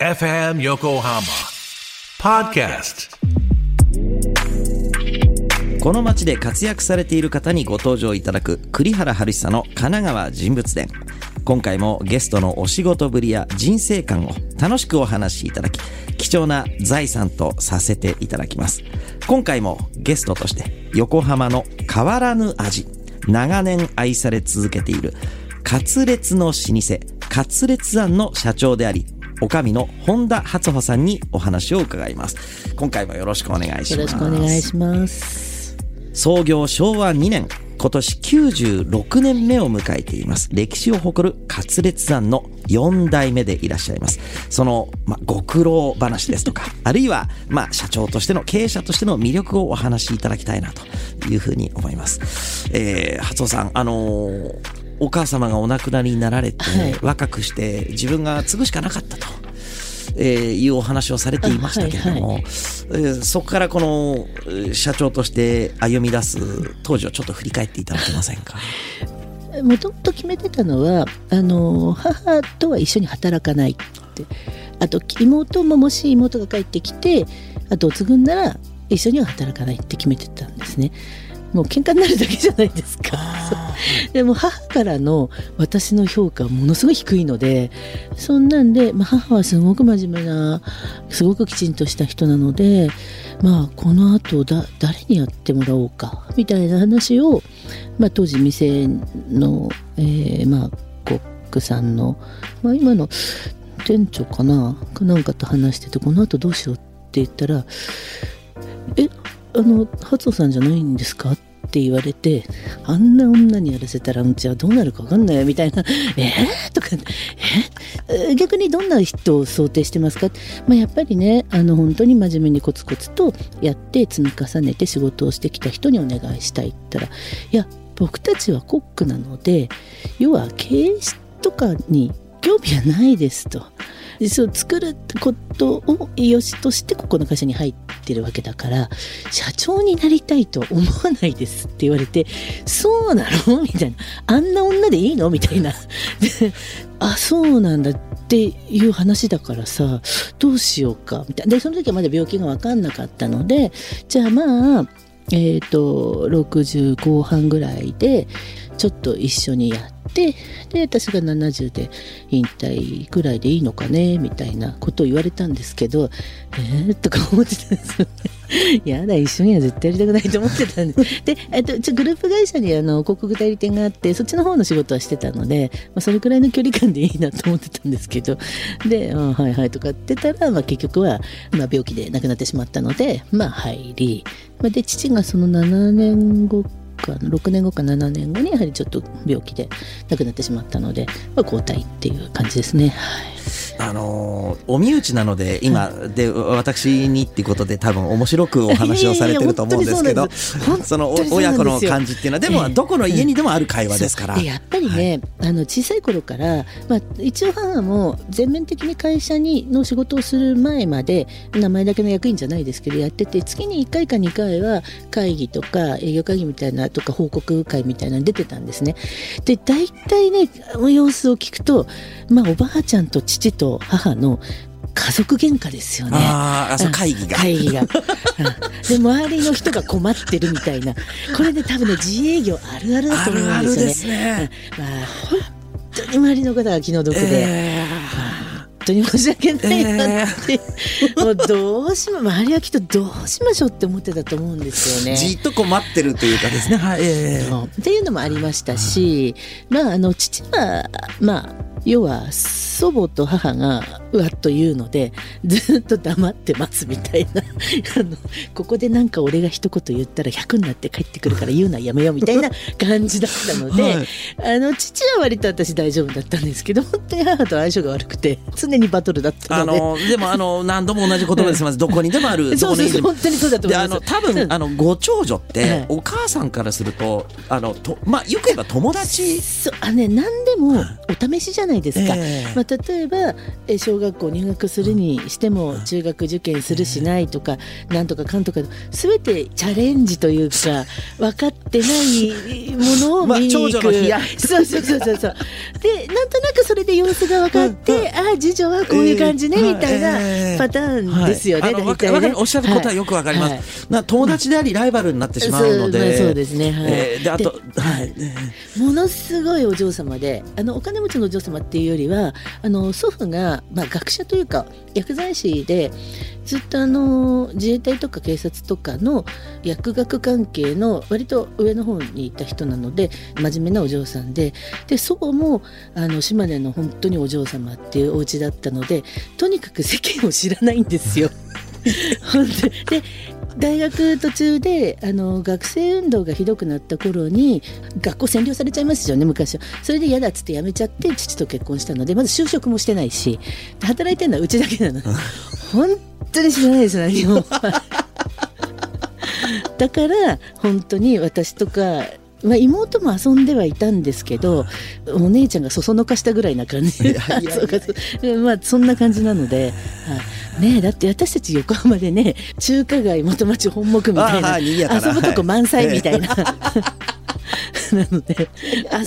FM Yokohama Podcast. この街で活躍されている方にご登場いただく栗原春久の神奈川人物伝。今回もゲストのお仕事ぶりや人生観を楽しくお話しいただき貴重な財産とさせていただきます。今回もゲストとして横浜の変わらぬ味長年愛され続けているカツレツの老舗カツレツ庵の社長でありおかみの本田初穂さんにお話を伺います。今回もよろしくお願いします。よろしくお願いします。創業昭和2年今年96年目を迎えています。歴史を誇るカツレツ庵の4代目でいらっしゃいます。その、まあ、ご苦労話ですとか あるいは、まあ、社長としての経営者としての魅力をお話しいただきたいなというふうに思います。えー、初尾さんあのーお母様がお亡くなりになられて、はい若くして自分が継ぐしかなかったとえーいうお話をされていましたけれども、えーそこからこのえー社長として歩み出す当時をちょっと振り返っていただけませんか？もともと決めてたのはあの母とは一緒に働かないってあと妹ももし妹が帰ってきてあと継ぐんなら一緒には働かないって決めてたんですね。もう喧嘩になるだけじゃないですか。でも母からの私の評価はものすごい低いのでそんなんで、まあ、母はすごく真面目なすごくきちんとした人なのでまあこのあとだ誰にやってもらおうかみたいな話を、まあ、当時店の、えーまあ、コックさんの、まあ、今の店長かなかなんかと話しててこのあとどうしようって言ったら「えあの初尾さんじゃないんですか?」って言われてあんな女にやらせたらうちはどうなるか分かんないみたいな「えー?」とか「え逆にどんな人を想定してますか?」まあ、やっぱりねあの本当に真面目にコツコツとやって積み重ねて仕事をしてきた人にお願いしたい言ったら「いや僕たちはコックなので要は経営とかに興味はないです」と。でそう作ることを良しとしてここの会社に入ってるわけだから社長になりたいと思わないですって言われてそうなの？みたいな。あんな女でいいの？みたいな。あそうなんだっていう話だからさどうしようか？みたいな。でその時はまだ病気が分かんなかったのでじゃあまあえっ、と60後半ぐらいでちょっと一緒にやってで私が70で引退ぐらいでいいのかねみたいなことを言われたんですけどえー、とか思ってたんですよね。やだ一緒には絶対やりたくないと思ってたんで で、えっと、ちょグループ会社にあの広告代理店があってそっちの方の仕事はしてたので、まあ、それくらいの距離感でいいなと思ってたんですけどで「あはいはい」とかってたら、まあ、結局は、まあ、病気で亡くなってしまったのでまあ入り、まあ、で父がその7年後か6年後か7年後にやはりちょっと病気で亡くなってしまったので、まあ、交代っていう感じですね。はいあのーお身内なので今で私にっていうことで多分面白くお話をされてると思うんですけどその親子の感じっていうのはでもええどこの家にでもある会話ですから。でやっぱりね、あの小さい頃から、まあ、一応母も全面的に会社にの仕事をする前まで名前だけの役員じゃないですけどやってて月に1回か2回は会議とか営業会議みたいなとか報告会みたいなのに出てたんですね。で大体ね様子を聞くと、まあ、おばあちゃんと父と母の家族喧嘩ですよね。あーあ会議が会議が。うん で周りの人が困ってるみたいなこれで多分ね自営業あるあるだと思うんですよね。あるあるですねうんまあ本当に周りの方が気の毒で。え本当に申し訳ないなって、もうどうしま周りはきっとどうしましょうって思ってたと思うんですよね。ーじっと困ってるというかですね。はい。ええそうっていうのもありましたし、まああの父はまあ要は祖母と母がうわっと言うのでずっと黙ってますみたいな。あのここでなんか俺が一言言ったら100になって帰ってくるから言うのはやめようみたいな感じだったので、はい。あの父は割と私大丈夫だったんですけど本当に母と相性が悪くて常にバトルだったあので。のでもあの何度も同じ言葉です。みま どこにでもある。そうそう本当にそうだと思います。であの多分あのご長女っはい。てお母さんからするとあのとまあよく言えば友達。そうあね何でもお試しじゃないですか。ええ。まあ、例えばえ小学校入学するにしても中学受験するしないとかなんとかかんとか全てチャレンジというか 分かってないものをまあ見に行く、長女の悲哀そうそうそうそうそう。でなんとなくそれで様子が分かって、ああ次女はこういう感じね、ええ。みたいなええ。パターンですよね、はい。大体ね。おっしゃることはよくわかります、はい。な友達でありライバルになってしまうので、そうまあそうですねはい。えーであとではい。ものすごいお嬢様であのお金持ちのお嬢様っていうよりはあの祖父が、まあ、学者というか薬剤師でずっとあの自衛隊とか警察とかの薬学関係の割と上の方にいた人なので真面目なお嬢さんでで祖母もあの島根の本当にお嬢様っていうお家だったのでとにかく世間を知らないんですよ。本当にで大学途中であの学生運動がひどくなった頃に学校占領されちゃいますよね昔は。それで嫌だっつって辞めちゃって父と結婚したのでまず就職もしてないしで働いてるのはうちだけなの。本当に知らないです何も。だから本当に私とかまあ、妹も遊んではいたんですけどお姉ちゃんがそそのかしたぐらいな感じ。いやいや そうかそう。まあそんな感じなので、はい、ねえだって私たち横浜でね中華街元町本木みたいな遊ぶとこ満載みたいな。なので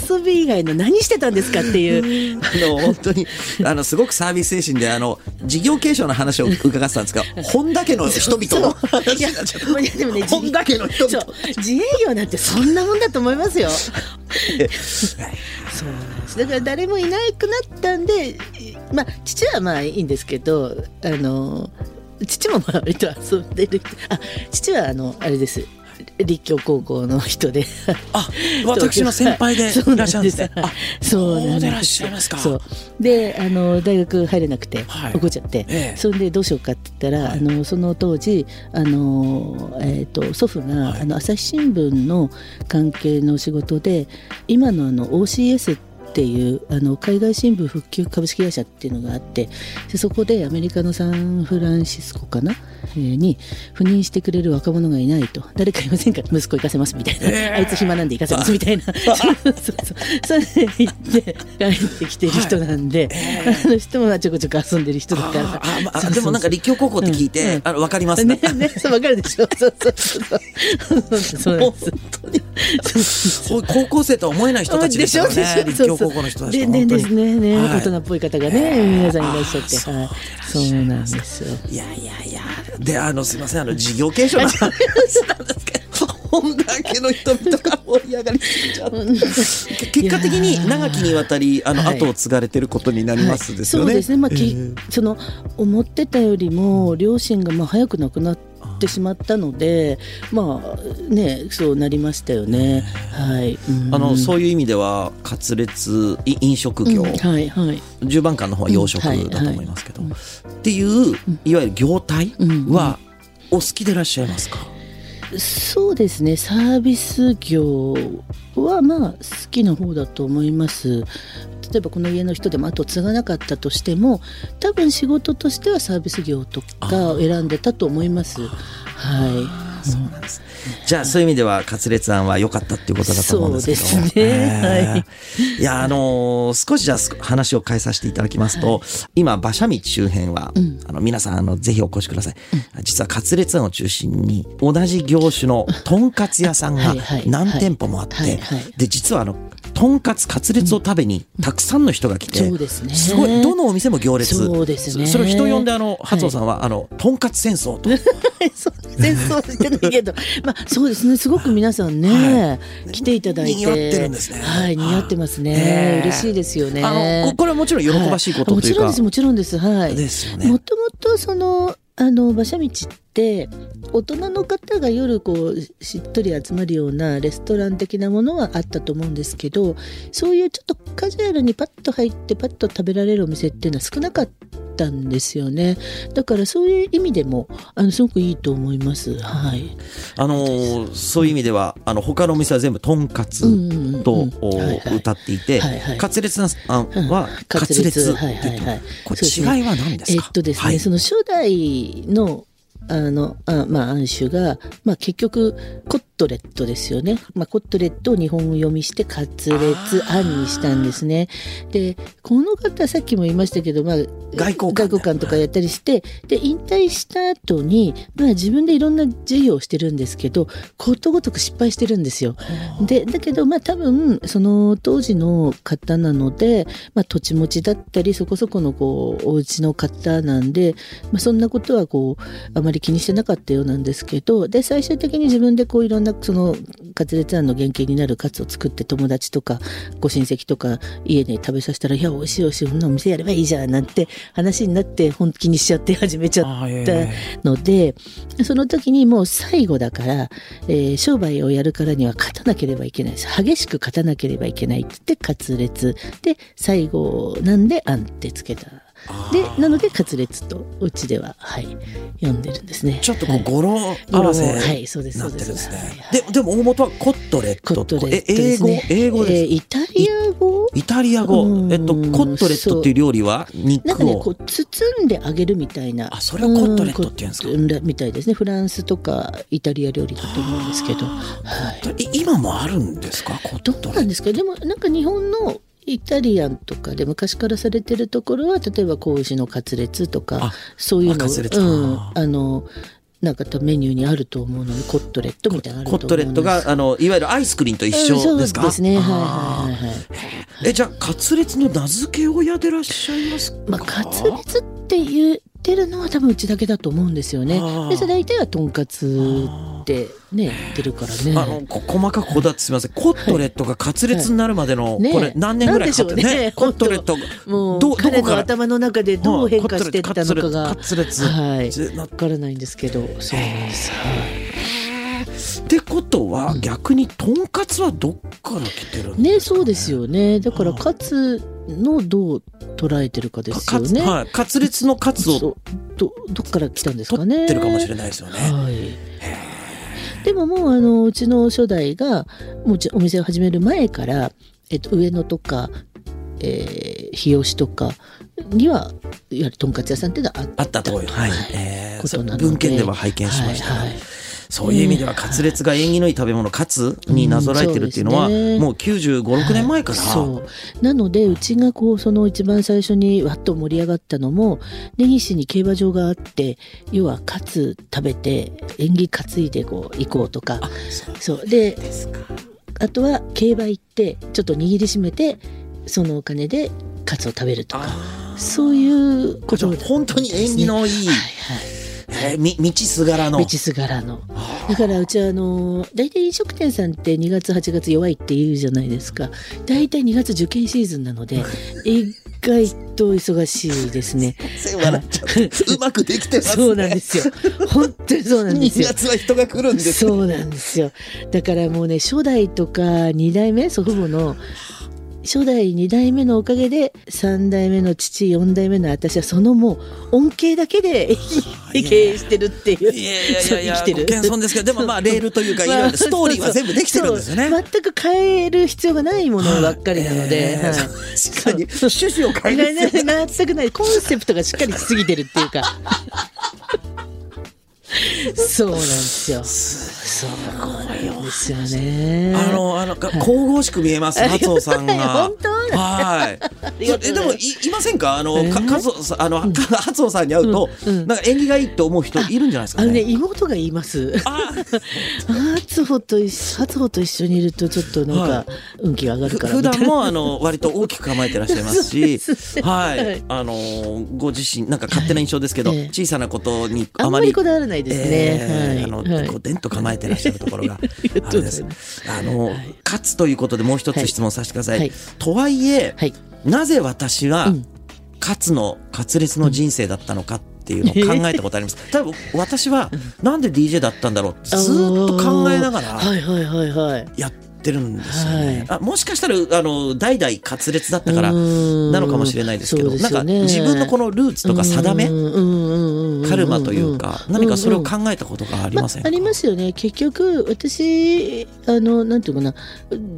遊び以外の何してたんですかっていう。あの本当にあのすごくサービス精神であの事業継承の話を伺ってたんですが本田家の人々の話になっちゃった。いやでもね本田家の人々。自営業なんてそんなもんだと思いますよ。そうなんです。だから誰もいなくなったんでまあ父はまあいいんですけどあの父もまあ割と遊んでるあ父はあのあれです立教高校の人で。あ私の先輩でいらっしゃるんですね。あそうなんです。そうであの大学入れなくてはい。怒っちゃって、ええ。それでどうしようかって言ったら、あのその当時あの、えー、と祖父が、はい。あの朝日新聞の関係の仕事で今のあの OCS っていうあの海外新聞復旧株式会社っていうのがあってでそこでアメリカのサンフランシスコかな、えーに赴任してくれる若者がいないと。誰かいませんか？息子行かせますみたいな、えー。あいつ暇なんで行かせますみたいな。そうそうそう。それで行って帰ってきてる人なんで、あの人もちょこちょこ遊んでる人だからああまあそうそうそう。でもなんか立教高校って聞いて、うんうん。あの分かります。ねね。ね。そうわかるでしょ。そうそうそう。そうそうなんです本当にそう高校生とは思えない人たちですよね。でしょで立しょ。教高校の人たちでは本当に。でですねね、はい。大人っぽい方がね皆さんいらっしゃって。はい。そう。なんですよ。いやいやいや。であのすいませんあの事業継承の話なんですけど 本田家の人々が盛り上がりすぎちゃって。結果的に長きにわたりあのはい。後を継がれてることになりますですよね。はい。そうですね、まあきえー。その思ってたよりも両親がまあ早く亡くなってしまったのでまあねそうなりましたよね。はい、うん。あのそういう意味ではカツレツい飲食業、うん。はいはい。10番館の方は洋食うん。だと思いますけど、っていういわゆる業態うんはお好きでいらっしゃいますか、そうですね。サービス業はまあ好きな方だと思います例えばこの家の人でも後を継がなかったとしても多分仕事としてはサービス業とかを選んでたと思います。はい。そうなんです。じゃあそういう意味ではカツレツ案は良かったっていうことだと思うんですけど。そうですね。はい。い。いやあのー少しじゃあす話を変えさせていただきますと、今馬車道周辺は、うん。あの皆さんあのぜひお越しください。実はカツレツ案を中心に同じ業種のとんかつ屋さんがはいはい。何店舗もあって、はいはい。で実はあのとんかつカツレツを食べにたくさんの人が来て、そうですごいどのお店も行列。そうですね。それを人呼んであの初尾さんは、あのとんかつ戦争と。戦争してないけど。まあそうですね。すごく皆さんね、来ていただいて。賑わってるんですね。はい賑わってますね、ええ嬉しいですよね。あのここれはもちろん喜ばしいことというか、はもちろんですもちろんです。はい。ですよね。もともとそのあの馬車道って大人の方が夜こうしっとり集まるようなレストラン的なものはあったと思うんですけどそういうちょっとカジュアルにパッと入ってパッと食べられるお店っていうのは少なかったたんですよね。だからそういう意味でもあのすごくいいと思います。はい。あのーそういう意味ではあの他のお店は全部とんかつと歌っていてカツレツはうん。カツレツ。ってはい言ってはいはいこれ違いは何ですえかっとですね、はい。その初代のあのあまあ、安種が、まあ、結局コットレットですよね。まあ、コットレットを日本語読みしてカツレツあんにしたんですね。でこの方さっきも言いましたけど、まあ、外交官外交官とかやったりしてで引退した後にまあ自分でいろんな授業をしてるんですけどことごとく失敗してるんですよ。でだけどまあ多分その当時の方なので、まあ、土地持ちだったりそこそこのこうお家の方なんで、まあ、そんなことはこうあまり気にしてなかったようなんですけどで最終的に自分でこういろんなそのカツレツ案の原型になるカツを作って友達とかご親戚とか家で食べさせたら「いや美味しい美味しいこんなお店やればいいじゃん」なんて話になって本気にしちゃって始めちゃったえのでその時にもう最後だから、えー商売をやるからには勝たなければいけない激しく勝たなければいけないって言ってカツレツ。で最後なんで「あん」ってつけたでなのでカツレツとうちでははい読んでるんですね。ちょっとこはい。う語呂合わせはいそうですなそうです。ってるんで。ででも大元はコットレットとえ英語？英語ですえーイタリア語？イタリア語？うん。えっとコットレットっていう料理は肉なんかねをこう包んであげるみたいな。あそれをコットレットって言うんですか？みたいですね。フランスとかイタリア料理だと思うんですけど。はい。い今もあるんですか？コッどトレッうなんですか？でもなんか日本のイタリアンとかで昔からされてるところは例えば子牛のカツレツとかあそういうのうんああのなんかメニューにあると思うのでコットレットみたいなコットレットがあのいわゆるアイスクリーンと一緒ですか？そうですね。はいあはいはいはい。ー。えじゃあカツレツの名付け親でいらっしゃいますか？まあ、カツレツって言ってるのは多分うちだけだと思うんですよね。で、それ大体はとんかつってね、言ってるからね。あのこ細かくこだってすみません。コットレットがカツレツになるまでの、ねこれ何年ぐらいかかっね。コットレットもうどど彼の頭の中でどう変化していったのかがカツレツ。はい。わからないんですけど。そうなんです、はいことは、逆にとんかつはどっから来てるんですかね？そうですよね。だからカツのどう捉えてるかですよね。はい、カツレツのカツをどどっから来たんですか取ねってるかもしれないですよね。はい。でももうあのうちの初代がもうお店を始める前から、えっと、上野とか、えー、日吉とかにはいわゆるとんかつ屋さんっていうのはあったあったと、はい。えーことなので。文献では拝見しました。が、はいはいそういう意味ではカツレツが縁起のいい食べ物カツになぞらえてるっていうのは、うんそうね。もう95、6年前から、そう。なのでうちがこうその一番最初にわっと盛り上がったのも根岸に競馬場があって要はカツ食べて縁起担いでこう行こうとか。そう。であとは競馬行ってちょっと握りしめてそのお金でカツを食べるとか。あそういうことだ本当に縁起のいい、はいえーみ道すがらの。はい道すがらのだからうちはあの大体飲食店さんって2月8月弱いって言うじゃないですか。大体2月受験シーズンなので意外と忙しいですね。笑っちゃってうまくできてますね。そうなんですよ。本当にそうなんです2よ月は人が来るんですそうなんですよ。だからもうね初代とか2代目祖父母の初代2代目のおかげで3代目の父4代目の私はそのもう恩恵だけで経営してるっていういやいやいそうやいや生きてるご謙遜ですけどでもまあレールというかいろいろストーリーは全部できてるんですよね。全く変える必要がないものばっかりなので、確かに趣旨を変えなな全くないコンセプトがしっかりしすぎてるっていうかそうなんですよそうなんですよね。あのあのか神々しく見えます松尾さんが。本当？はい。えでもいいませせんか？あの、えー？かかぞあの、初尾さんに会うと、なんか縁起がいいって思う人いるんじゃないですあのね。妹が言います。あ初穂と一緒初穂と一緒にいるとちょっとなんはか運気が上がるふから。普段もあの割と大きく構えてらっしゃいますし ははい。い。あのご自身なんか勝手な印象ですけど、小さなことにあんまりこだわらないですね、はい。はい。こうでんと構えてらっしゃるところが。あれです。あの、勝つということでもう一つ質問させてください。はい。とはいえ、はい。なぜ私はうん。勝つの滑裂の人生だったのかっていうのを考えたことあります。多分私はなんで DJ だったんだろうってずーっと考えながらはいはいはいはいやってるんですよね。はあもしかしたらあの代々滑裂だったからななのかもしれないですけど、なんか自分のこのルーツとか定め、カカルマというか、何かそれを考えたことがありませんか、ありますよね。結局私あのなんていうかな。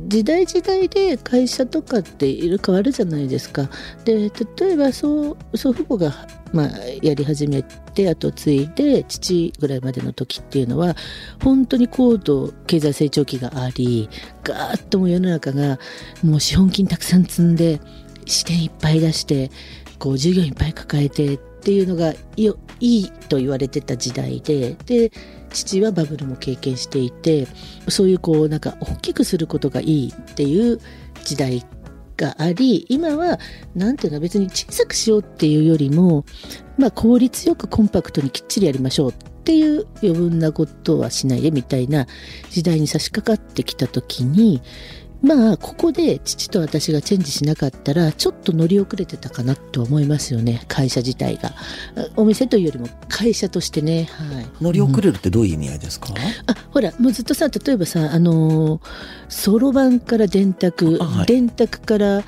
時代時代で会社とかっていろいろ変わるじゃないですか。で例えばそう祖父母がまあ、やり始めて後継いで父ぐらいまでの時っていうのは本当に高度経済成長期がありガーッともう世の中がもう資本金たくさん積んで支店いっぱい出してこう従業員いっぱい抱えてっていうのがいいと言われてた時代でで父はバブルも経験していてそういうこうなんか大きくすることがいいっていう時代があり今はなんていうの別に小さくしようっていうよりも、まあ、効率よくコンパクトにきっちりやりましょうっていう余分なことはしないでみたいな時代に差し掛かってきた時にまあここで父と私がチェンジしなかったらちょっと乗り遅れてたかなと思いますよね会社自体が。お店というよりも会社としてね。はい。乗り遅れるってどういう意味合いですか、あほらもうずっとさ例えばさあのそろばんから電卓、あはい。電卓から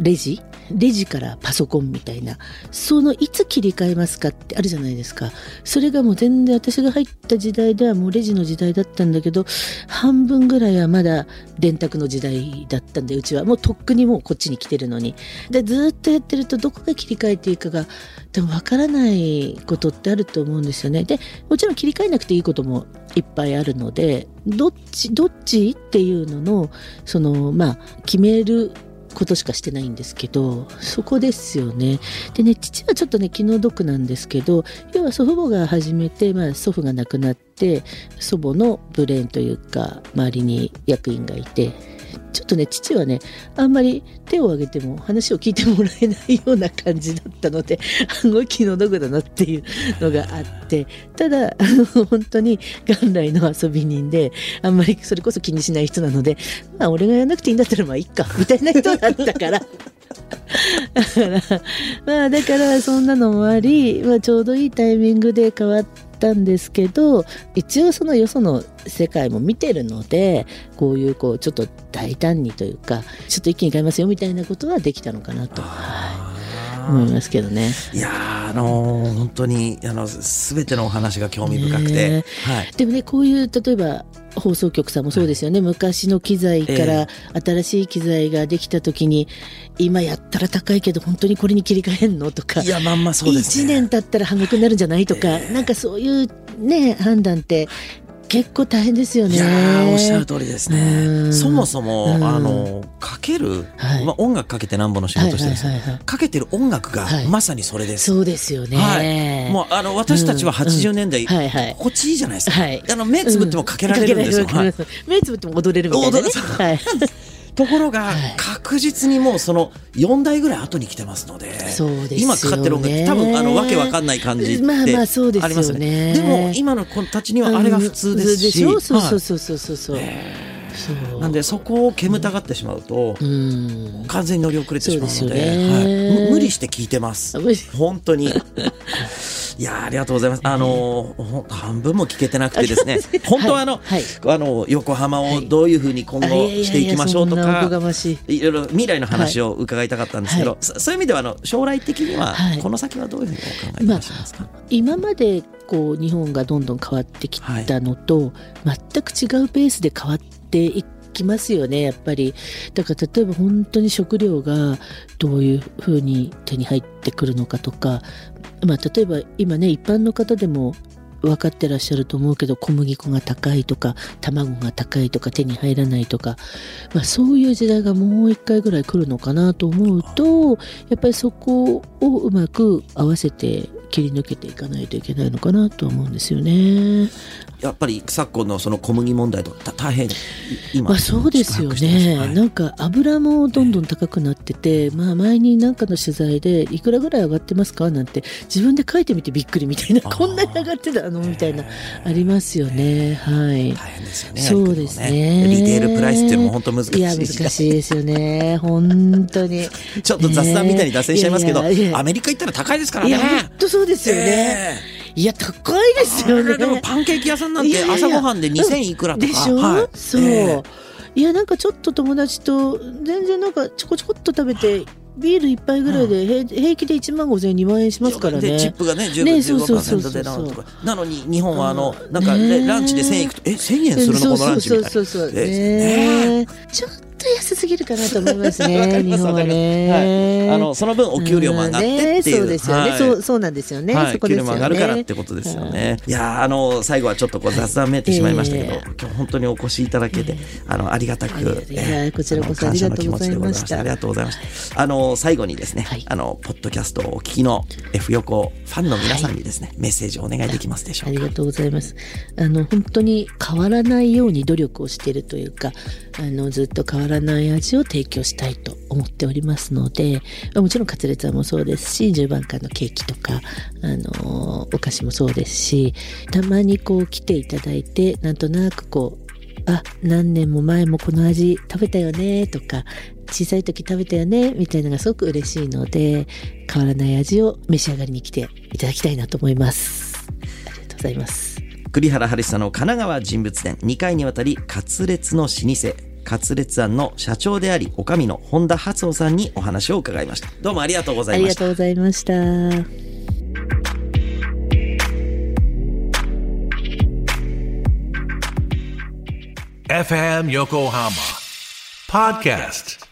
レジレジからパソコンみたいなそのいつ切り替えますかってあるじゃないですか。それがもう全然私が入った時代ではもうレジの時代だったんだけど半分ぐらいはまだ電卓の時代だったんでうちはもうとっくにもうこっちに来てるのに。でずっとやってるとどこが切り替えていいかがでもわからないことってあると思うんですよね。でもちろん切り替えなくていいこともいっぱいあるのでどっちどっちっていうののそのまあ決めることしかしてないんですけどそこですよね。でね父はちょっとね気の毒なんですけど要は祖父母が始めて、まあ、祖父が亡くなって祖母のブレーンというか周りに役員がいてちょっとね父はねあんまり手を挙げても話を聞いてもらえないような感じだったのですごい気の毒だなっていうのがあってただあの本当に元来の遊び人であんまりそれこそ気にしない人なのでまあ俺がやらなくていいんだったらまあいいかみたいな人だったから。だからまあだからそんなのもあり、まあ、ちょうどいいタイミングで変わってたんですけど一応そのよその世界も見てるのでこういうこうちょっと大胆にというかちょっと一気に変えますよみたいなことはできたのかなと、はい思いますけどね。いやーあのー本当にあの全てのお話が興味深くて、ねはい、でもねこういう例えば放送局さんもそうですよね、昔の機材から新しい機材ができた時に、今やったら高いけど本当にこれに切り替えんのとか。いやまんまそうです1ね。年経ったら半額になるんじゃないとか、なんかそういうね判断って結構大変ですよね。いやーおっしゃる通りですうね。ん。そもそも、うん。あのかける、はい。まあ、音楽かけてなんぼの仕事してるんですよ、はいはいはいはい。かけてる音楽がはい。まさにそれです。そうですよね。はい、もうあの私たちはうん80年代、うん。はいはい。心地いいじゃないですか、はい。あの目つぶってもかけられるんですよ、目つぶっても踊れるみたいなね。踊れはい。ところがはい。確実にもうその4代ぐらい後に来てますのでそうですよね。今かかってる音楽多分あのわけわかんない感じってまあまあそうですよね。ありますよね。でも今の子たちにはあれが普通ですし、うんそうはいそうそうそう。そうそう。そうなんでそこを煙たがってしまうと、うん。完全に乗り遅れてしまうのでね。はい、む無理して聞いてます。本当に いやーありがとうございます。あのー半分も聞けてなくてですね。本当はあの、はい。あの横浜をどういうふうに今後していきましょうとかい。いろいろ未来の話を伺いたかったんですけど、はい。そそういう意味ではあの将来的にははい。この先はどういうふうにお考えいらっしゃいますか、今までこう日本がどんどん変わってきたのと、全く違うペースで変わっていきますよねやっぱりだから例えば本当に食料がどういうふうに手に入ってくるのかとか、まあ、例えば今ね一般の方でも分かってらっしゃると思うけど小麦粉が高いとか卵が高いとか手に入らないとか、まあ、そういう時代がもう一回ぐらい来るのかなと思うとやっぱりそこをうまく合わせて切り抜けていかないといけないのかなと思うんですよね。やっぱり昨今のその小麦問題とかた大変今、まあそうですよね、はい。なんか油もどんどん高くなってて、まあ前になんかの取材でいくらぐらい上がってますかなんて自分で書いてみてびっくりみたいなこんなに上がってたの？みたいなありますよね。はい。大変ですよねそうですね。リテールプライスっていうのも本当難しいいや難しいですよね。本当に。ちょっと雑談みたいに脱線しちゃいますけど、アメリカ行ったら高いですからいねや本当そうですよね、いや高いですよね。でもパンケーキ屋さんなんて朝ごはんで2000いくらとか。でしょ、はい。そう、えいやなんかちょっと友達と全然なんかちょこちょこっと食べてビール一杯ぐらいで平平気で1万5千円2万円しますからね。でチップがね10ねそうそうそう15%そう。でなとか。なのに日本はあのうん。なんか、ねねランチで1000円いくとえ1000円するの？このランチみたいな。そうそうそうそうちょっと安すぎるかなと思いますね日本はね、はい。あのその分お給料も上がってっていう。そうですよね、はい。そうそうなんですよね、はい、そこですよね。給料も上がるからってことですよね。い、やーあの最後はちょっとこう雑談めいてしまいましたけど、ええ。今日本当にお越しいただけて、あのありがたく、えーこちらこそありがとうございました。ありがとうございました。あの最後にですね、はい。あのポッドキャストをお聞きの F 横ファンの皆さんにですね、メッセージをお願いできますでしょうか。ありがとうございます。あの本当に変わらないように努力をしているというか、あのずっと変わらない味を提供したいと思っておりますので、もちろんカツレツァもそうですし、10番間のケーキとかあのお菓子もそうですし、たまにこう来ていただいて、なんとなくこう。あ何年も前もこの味食べたよねとか小さい時食べたよねみたいなのがすごく嬉しいので変わらない味を召し上がりに来ていただきたいなと思いますありがとうございます栗原春久の神奈川人物伝2回にわたりカツレツの老舗カツレツ庵の社長であり女将の本田初夫さんにお話を伺いましたどうもありがとうござあいましたりがとうございました。FM Yokohama Podcast.